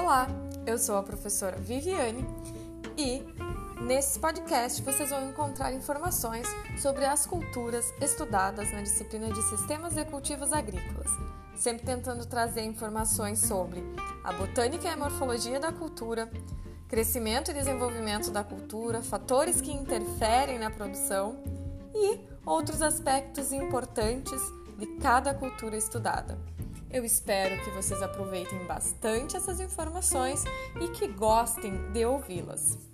Olá, eu sou a professora Viviane e nesse podcast vocês vão encontrar informações sobre as culturas estudadas na disciplina de Sistemas e Cultivos Agrícolas, sempre tentando trazer informações sobre a botânica e a morfologia da cultura, crescimento e desenvolvimento da cultura, fatores que interferem na produção e outros aspectos importantes de cada cultura estudada. Eu espero que vocês aproveitem bastante essas informações e que gostem de ouvi-las.